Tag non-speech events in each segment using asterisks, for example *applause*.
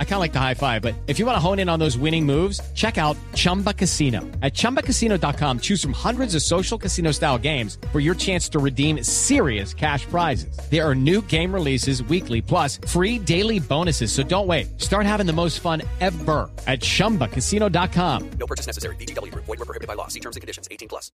I kind of like the high five, but if you want to hone in on those winning moves, check out Chumba Casino. At ChumbaCasino.com, choose from hundreds of social casino style games for your chance to redeem serious cash prizes. There are new game releases weekly, plus free daily bonuses. So don't wait. Start having the most fun ever at ChumbaCasino.com. No purchase necessary. BGW. Void were prohibited by law. See terms and conditions. 18 plus.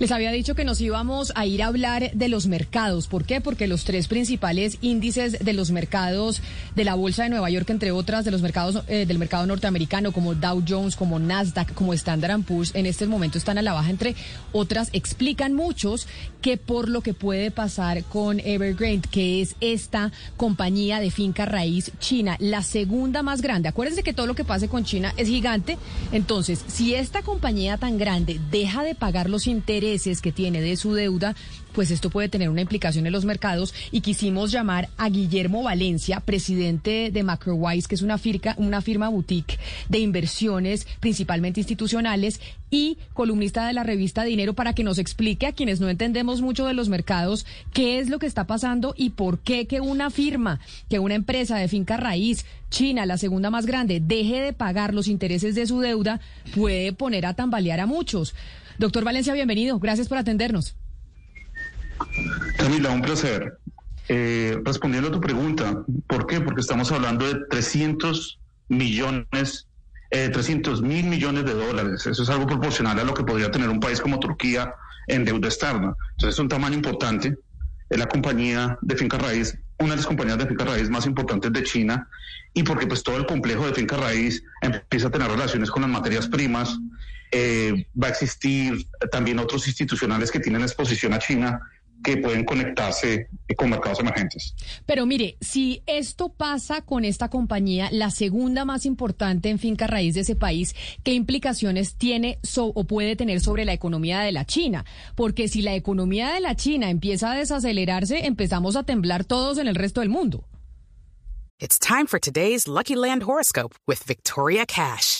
Les había dicho que nos íbamos a ir a hablar de los mercados. ¿Por qué? Porque los tres principales índices de los mercados de la Bolsa de Nueva York, entre otras, de los mercados eh, del mercado norteamericano, como Dow Jones, como Nasdaq, como Standard Poor's, en este momento están a la baja, entre otras, explican muchos que por lo que puede pasar con Evergrande, que es esta compañía de finca raíz china, la segunda más grande. Acuérdense que todo lo que pase con China es gigante. Entonces, si esta compañía tan grande deja de pagar los intereses que tiene de su deuda, pues esto puede tener una implicación en los mercados y quisimos llamar a Guillermo Valencia, presidente de MacroWise, que es una una firma boutique de inversiones principalmente institucionales y columnista de la revista Dinero para que nos explique a quienes no entendemos mucho de los mercados qué es lo que está pasando y por qué que una firma, que una empresa de finca raíz, China, la segunda más grande, deje de pagar los intereses de su deuda, puede poner a tambalear a muchos. Doctor Valencia, bienvenido. Gracias por atendernos. Camila, un placer. Eh, respondiendo a tu pregunta, ¿por qué? Porque estamos hablando de 300 millones, eh, 300 mil millones de dólares. Eso es algo proporcional a lo que podría tener un país como Turquía en deuda externa. Entonces es un tamaño importante. Es la compañía de finca raíz, una de las compañías de finca raíz más importantes de China, y porque pues todo el complejo de finca raíz empieza a tener relaciones con las materias primas. Eh, va a existir también otros institucionales que tienen exposición a China que pueden conectarse con mercados emergentes. Pero mire, si esto pasa con esta compañía, la segunda más importante en finca raíz de ese país, ¿qué implicaciones tiene o puede tener sobre la economía de la China? Porque si la economía de la China empieza a desacelerarse, empezamos a temblar todos en el resto del mundo. It's time for today's Lucky Land horoscope with Victoria Cash.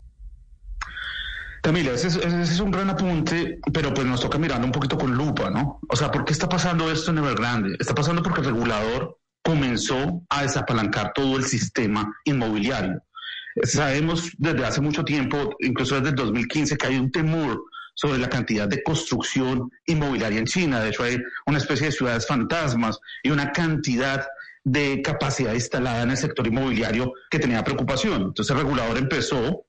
Camila, ese es, un gran apunte, pero pues nos toca mirando un poquito con lupa, ¿no? O sea, ¿por qué está pasando esto en Evergrande? Está pasando porque el regulador comenzó a desapalancar todo el sistema inmobiliario. Sabemos desde hace mucho tiempo, incluso desde el 2015, que hay un temor sobre la cantidad de construcción inmobiliaria en China. De hecho, hay una especie de ciudades fantasmas y una cantidad de capacidad instalada en el sector inmobiliario que tenía preocupación. Entonces el regulador empezó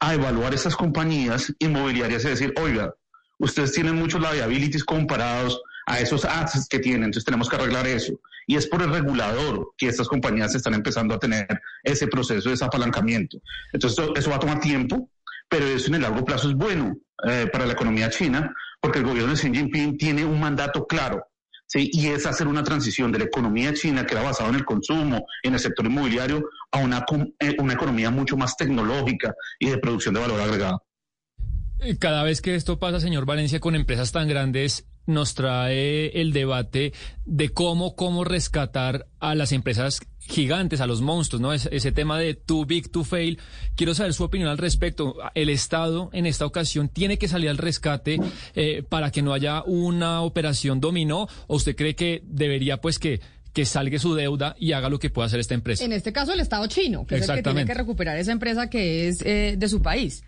a evaluar esas compañías inmobiliarias y decir, oiga, ustedes tienen muchos liabilities comparados a esos assets que tienen, entonces tenemos que arreglar eso. Y es por el regulador que estas compañías están empezando a tener ese proceso de desapalancamiento. Entonces eso, va a tomar tiempo, pero eso en el largo plazo es bueno eh, para la economía china, porque el gobierno de Xi Jinping tiene un mandato claro ¿sí? y es hacer una transición de la economía china, que era basada en el consumo, en el sector inmobiliario, a una, eh, una economía mucho más tecnológica y de producción de valor agregado. Cada vez que esto pasa, señor Valencia, con empresas tan grandes, nos trae el debate de cómo, cómo rescatar a las empresas gigantes, a los monstruos, ¿no? Ese, tema de too big to fail. Quiero saber su opinión al respecto. El Estado en esta ocasión tiene que salir al rescate eh, para que no haya una operación dominó o usted cree que debería pues que que salga su deuda y haga lo que pueda hacer esta empresa. En este caso el Estado chino, que es el que tiene que recuperar esa empresa que es eh, de su país.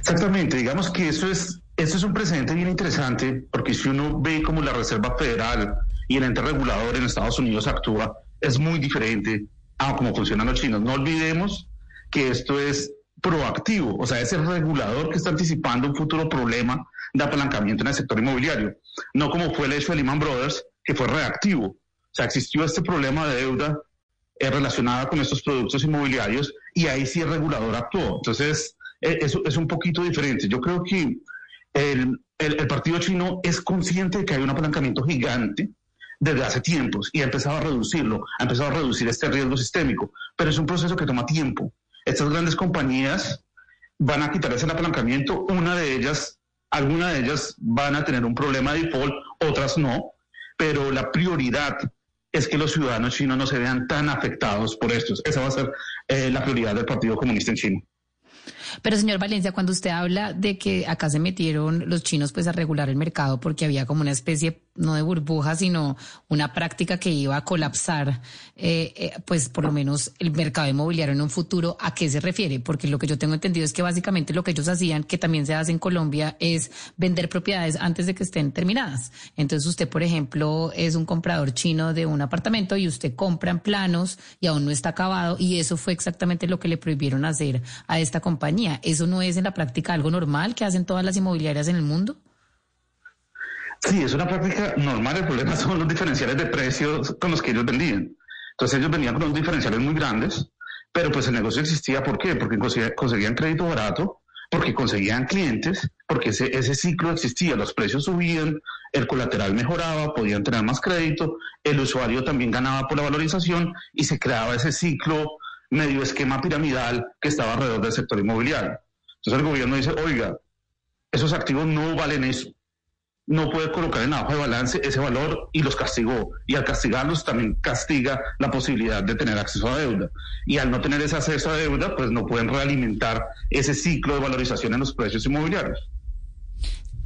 Exactamente, digamos que eso es, eso es un precedente bien interesante, porque si uno ve cómo la Reserva Federal y el ente regulador en Estados Unidos actúa, es muy diferente a cómo funcionan los chinos. No olvidemos que esto es proactivo, o sea, es el regulador que está anticipando un futuro problema de apalancamiento en el sector inmobiliario, no como fue el hecho de Lehman Brothers, que fue reactivo. O sea, existió este problema de deuda eh, relacionada con estos productos inmobiliarios y ahí sí el regulador actuó. Entonces, es, es un poquito diferente. Yo creo que el, el, partido chino es consciente de que hay un apalancamiento gigante desde hace tiempos y ha empezado a reducirlo, ha empezado a reducir este riesgo sistémico, pero es un proceso que toma tiempo. Estas grandes compañías van a quitar ese apalancamiento, una de ellas, alguna de ellas van a tener un problema de default, otras no, pero la prioridad es que los ciudadanos chinos no se vean tan afectados por esto. Esa va a ser eh, la prioridad del Partido Comunista en China. Pero señor Valencia, cuando usted habla de que acá se metieron los chinos pues a regular el mercado porque había como una especie no de burbuja, sino una práctica que iba a colapsar, eh, eh, pues por lo menos el mercado inmobiliario en un futuro, ¿a qué se refiere? Porque lo que yo tengo entendido es que básicamente lo que ellos hacían, que también se hace en Colombia, es vender propiedades antes de que estén terminadas. Entonces usted, por ejemplo, es un comprador chino de un apartamento y usted compra en planos y aún no está acabado y eso fue exactamente lo que le prohibieron hacer a esta compañía. ¿Eso no es en la práctica algo normal que hacen todas las inmobiliarias en el mundo? Sí, es una práctica normal. El problema *laughs* son los diferenciales de precios con los que ellos vendían. Entonces ellos vendían con unos diferenciales muy grandes, pero pues el negocio existía. ¿Por qué? Porque conseguían crédito barato, porque conseguían clientes, porque ese, ese ciclo existía. Los precios subían, el colateral mejoraba, podían tener más crédito, el usuario también ganaba por la valorización y se creaba ese ciclo medio esquema piramidal que estaba alrededor del sector inmobiliario. Entonces el gobierno dice, oiga, esos activos no valen eso no puede colocar en la hoja de balance ese valor y los castigó. Y al castigarlos también castiga la posibilidad de tener acceso a deuda. Y al no tener ese acceso a deuda, pues no pueden realimentar ese ciclo de valorización en los precios inmobiliarios.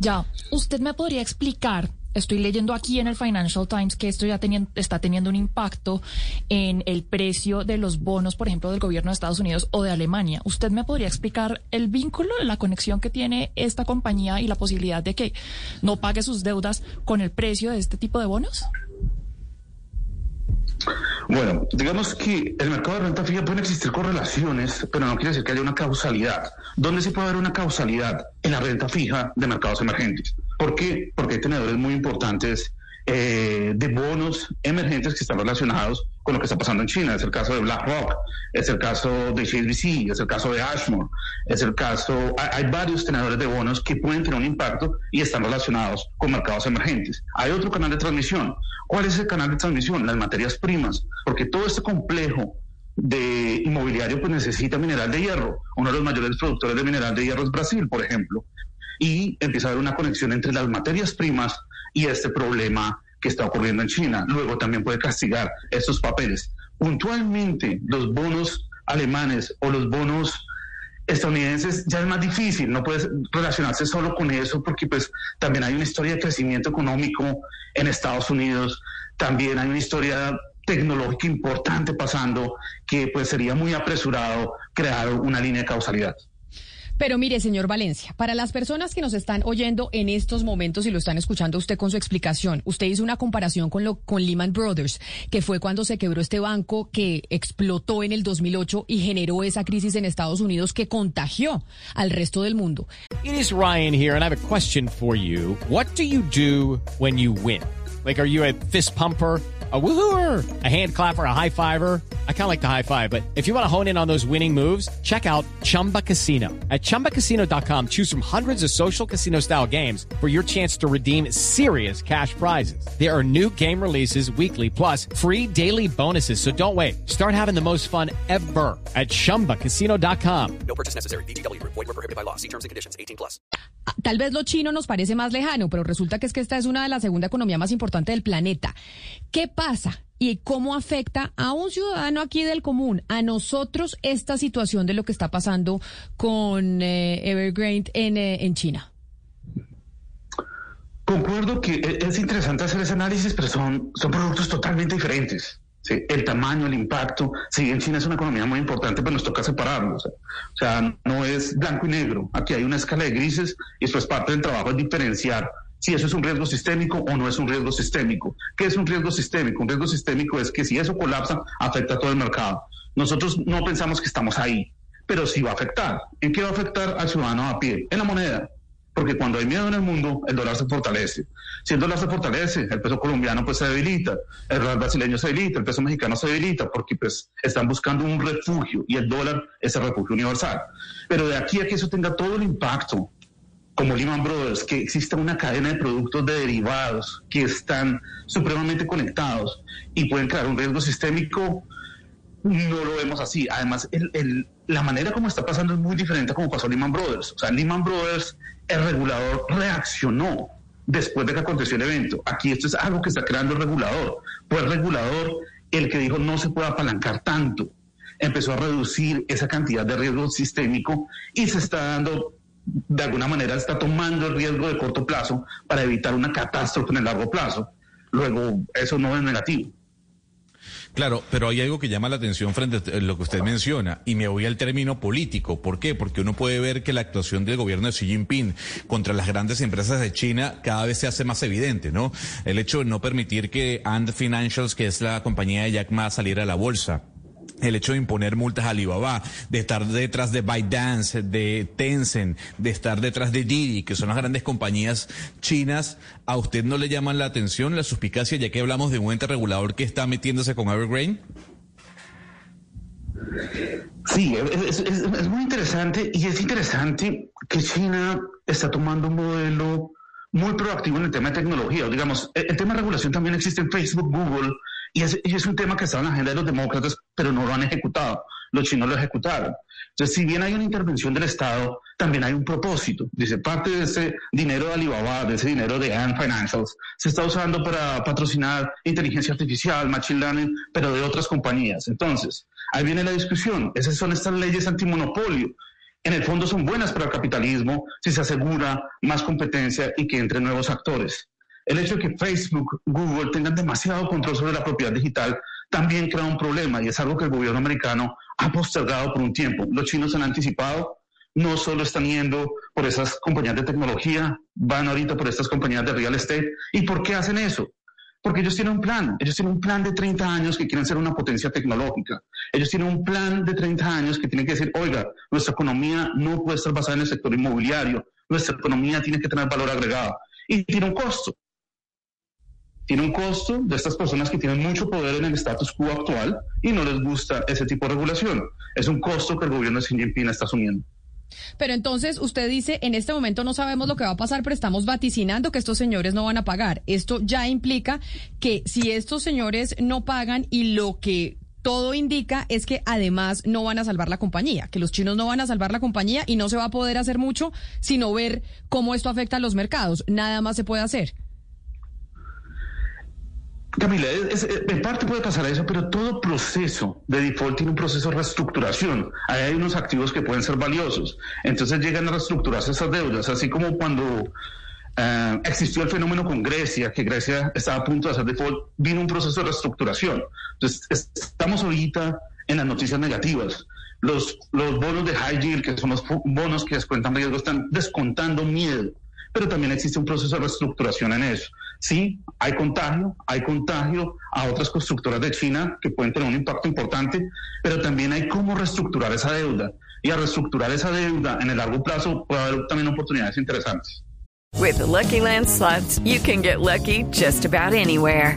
Ya, ¿usted me podría explicar estoy leyendo aquí en el Financial Times que esto ya está teniendo un impacto en el precio de los bonos, por ejemplo, del gobierno de Estados Unidos o de Alemania. ¿Usted me podría explicar el vínculo, la conexión que tiene esta compañía y la posibilidad de que no pague sus deudas con el precio de este tipo de bonos? Bueno, digamos que el mercado de renta fija pueden existir correlaciones, pero no quiere decir que haya una causalidad. ¿Dónde se puede haber una causalidad? En la renta fija de mercados emergentes. ¿Por qué? Porque hay tenedores muy importantes eh, de bonos emergentes que están relacionados con lo que está pasando en China. Es el caso de BlackRock, es el caso de HSBC, es el caso de Ashmore, es el caso... Hay, varios tenedores de bonos que pueden tener un impacto y están relacionados con mercados emergentes. Hay otro canal de transmisión. ¿Cuál es el canal de transmisión? Las materias primas, porque todo este complejo de inmobiliario pues necesita mineral de hierro. Uno de los mayores productores de mineral de hierro es Brasil, por ejemplo. Y empieza a haber una conexión entre las materias primas y este problema que está ocurriendo en China. Luego también puede castigar estos papeles. Puntualmente, los bonos alemanes o los bonos estadounidenses ya es más difícil, no puedes relacionarse solo con eso porque pues también hay una historia de crecimiento económico en Estados Unidos, también hay una historia tecnológica importante pasando que pues sería muy apresurado crear una línea de causalidad. Pero mire, señor Valencia, para las personas que nos están oyendo en estos momentos y lo están escuchando usted con su explicación, usted hizo una comparación con lo con Lehman Brothers, que fue cuando se quebró este banco que explotó en el 2008 y generó esa crisis en Estados Unidos que contagió al resto del mundo. It is Ryan here and I have a question for you. What do you do when you win? Like are you a fist pumper? A woohooer, a hand clapper, a high fiver. I kind of like the high five, but if you want to hone in on those winning moves, check out Chumba Casino. At ChumbaCasino.com, choose from hundreds of social casino style games for your chance to redeem serious cash prizes. There are new game releases weekly, plus free daily bonuses. So don't wait. Start having the most fun ever at ChumbaCasino.com. No purchase necessary. BGW. Void were prohibited by law. See terms and conditions. 18 plus. Tal vez lo chino nos parece más lejano, pero resulta que es que esta es una de las segunda economía más importante del planeta. ¿Qué pasa y cómo afecta a un ciudadano aquí del común, a nosotros, esta situación de lo que está pasando con eh, Evergrande en, eh, en China. Concuerdo que e-, es interesante hacer ese análisis, pero son, son productos totalmente diferentes. El tamaño, el impacto. Sí, en China es una economía muy importante, pero nos toca separarlos. O sea, no es blanco y negro. Aquí hay una escala de grises y eso es parte del trabajo, es diferenciar si eso es un riesgo sistémico o no es un riesgo sistémico. ¿Qué es un riesgo sistémico? Un riesgo sistémico es que si eso colapsa, afecta a todo el mercado. Nosotros no pensamos que estamos ahí, pero sí va a afectar. ¿En qué va a afectar al ciudadano a pie? En la moneda. Porque cuando hay miedo en el mundo, el dólar se fortalece. Si el dólar se fortalece, el peso colombiano pues se debilita, el real brasileño se debilita, el peso mexicano se debilita, porque pues están buscando un refugio y el dólar es el refugio universal. Pero de aquí a que eso tenga todo el impacto como Lehman Brothers, que exista una cadena de productos de derivados que están supremamente conectados y pueden crear un riesgo sistémico, no lo vemos así. Además, la manera como está pasando es muy diferente a como pasó Lehman Brothers. O sea, Lehman Brothers, el regulador reaccionó después de que aconteció el evento. Aquí esto es algo que está creando el regulador. Fue el regulador el que dijo no se puede apalancar tanto. Empezó a reducir esa cantidad de riesgo sistémico y se está dando de alguna manera está tomando el riesgo de corto plazo para evitar una catástrofe en el largo plazo. Luego, eso no es negativo. Claro, pero hay algo que llama la atención frente a lo que usted menciona, y me voy al término político. ¿Por qué? Porque uno puede ver que la actuación del gobierno de Xi Jinping contra las grandes empresas de China cada vez se hace más evidente, ¿no? El hecho de no permitir que Ant Financials, que es la compañía de Jack Ma, saliera a la bolsa el hecho de imponer multas a Alibaba, de estar detrás de ByteDance, de Tencent, de estar detrás de Didi, que son las grandes compañías chinas, ¿a usted no le llaman la atención, la suspicacia, ya que hablamos de un ente regulador que está metiéndose con Evergreen? Sí, es, muy interesante y es interesante que China está tomando un modelo muy proactivo en el tema de tecnología. Digamos, el tema de regulación también existe en Facebook, Google, y es, un tema que está en la agenda de los demócratas, pero no lo han ejecutado. Los chinos lo ejecutaron. Entonces, si bien hay una intervención del Estado, también hay un propósito. Dice, parte de ese dinero de Alibaba, de ese dinero de Ant Financials, se está usando para patrocinar inteligencia artificial, machine learning, pero de otras compañías. Entonces, ahí viene la discusión. Esas son estas leyes antimonopolio. En el fondo son buenas para el capitalismo si se asegura más competencia y que entre nuevos actores. El hecho de que Facebook, Google tengan demasiado control sobre la propiedad digital también crea un problema y es algo que el gobierno americano ha postergado por un tiempo. Los chinos han anticipado, no solo están yendo por esas compañías de tecnología, van ahorita por estas compañías de real estate. ¿Y por qué hacen eso? Porque ellos tienen un plan, ellos tienen un plan de 30 años que quieren ser una potencia tecnológica. Ellos tienen un plan de 30 años que tienen que decir, oiga, nuestra economía no puede estar basada en el sector inmobiliario, nuestra economía tiene que tener valor agregado y tiene un costo tiene un costo de estas personas que tienen mucho poder en el status quo actual y no les gusta ese tipo de regulación. Es un costo que el gobierno de Xi Jinping está asumiendo. Pero entonces usted dice, en este momento no sabemos lo que va a pasar, pero estamos vaticinando que estos señores no van a pagar. Esto ya implica que si estos señores no pagan y lo que todo indica es que además no van a salvar la compañía, que los chinos no van a salvar la compañía y no se va a poder hacer mucho sino ver cómo esto afecta a los mercados. Nada más se puede hacer. Camila, en parte puede pasar eso, pero todo proceso de default tiene un proceso de reestructuración. Ahí hay unos activos que pueden ser valiosos. Entonces llegan a reestructurarse esas deudas, así como cuando eh, existió el fenómeno con Grecia, que Grecia estaba a punto de hacer default, vino un proceso de reestructuración. Entonces estamos ahorita en las noticias negativas. Los, los bonos de high yield, que son los bonos que descuentan riesgo, están descontando miedo pero también existe un proceso de reestructuración en eso. Sí, hay contagio, hay contagio a otras constructoras de China que pueden tener un impacto importante, pero también hay cómo reestructurar esa deuda. Y a reestructurar esa deuda en el largo plazo puede haber también oportunidades interesantes. With Lucky Land you can get lucky just about anywhere.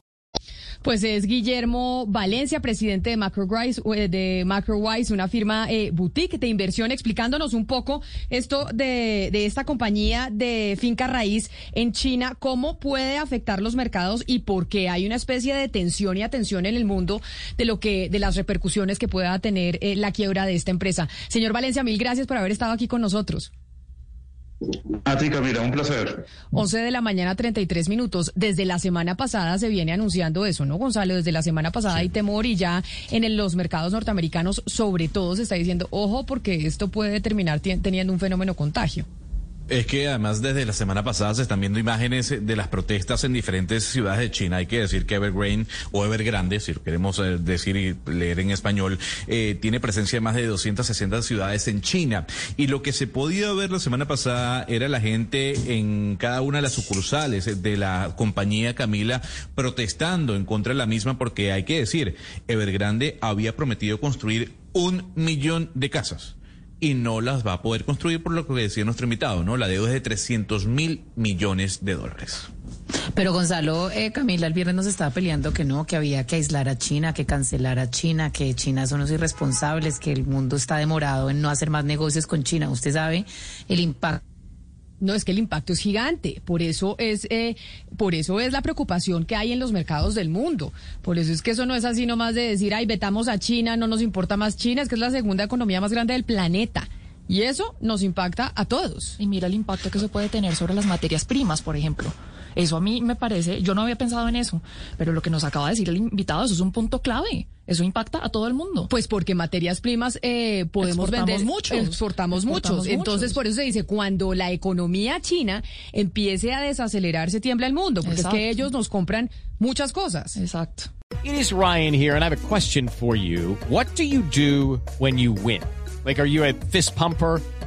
Pues es Guillermo Valencia, presidente de MacroWise, eh, de MacroWise una firma eh, boutique de inversión, explicándonos un poco esto de, de esta compañía de finca raíz en China, cómo puede afectar los mercados y por qué hay una especie de tensión y atención en el mundo de lo que, de las repercusiones que pueda tener eh, la quiebra de esta empresa. Señor Valencia, mil gracias por haber estado aquí con nosotros. A ti, Camila, un placer. 11 de la mañana, 33 minutos. Desde la semana pasada se viene anunciando eso, ¿no, Gonzalo? Desde la semana pasada hay temor y ya en los mercados norteamericanos, sobre todo, se está diciendo, ojo, porque esto puede terminar teniendo un fenómeno contagio. Es que además desde la semana pasada se están viendo imágenes de las protestas en diferentes ciudades de China. Hay que decir que Evergrande o Evergrande, si lo queremos eh, decir y leer en español, eh, tiene presencia en más de 260 ciudades en China. Y lo que se podía ver la semana pasada era la gente en cada una de las sucursales de la compañía Camila protestando en contra de la misma porque hay que decir, Evergrande había prometido construir un millón de casas y no las va a poder construir por lo que decía nuestro invitado, ¿no? La deuda es de 300 mil millones de dólares. Pero Gonzalo, eh, Camila, el viernes nos estaba peleando que no, que había que aislar a China, que cancelar a China, que China son los irresponsables, que el mundo está demorado en no hacer más negocios con China. Usted sabe el impacto no, es que el impacto es gigante. Por eso es, eh, por eso es la preocupación que hay en los mercados del mundo. Por eso es que eso no es así nomás de decir, ay, vetamos a China, no nos importa más China, es que es la segunda economía más grande del planeta. Y eso nos impacta a todos. Y mira el impacto que se puede tener sobre las materias primas, por ejemplo. Eso a mí me parece, yo no había pensado en eso, pero lo que nos acaba de decir el invitado, eso es un punto clave. Eso impacta a todo el mundo. Pues porque materias primas eh, podemos vender mucho. Exportamos, muchos. Entonces, por eso se dice, cuando la economía china empiece a desacelerarse, tiembla el mundo, porque es que ellos nos compran muchas cosas. Exacto. It is Ryan here, and I have a question for you. What do you do when you win? Like, are you a fist pumper?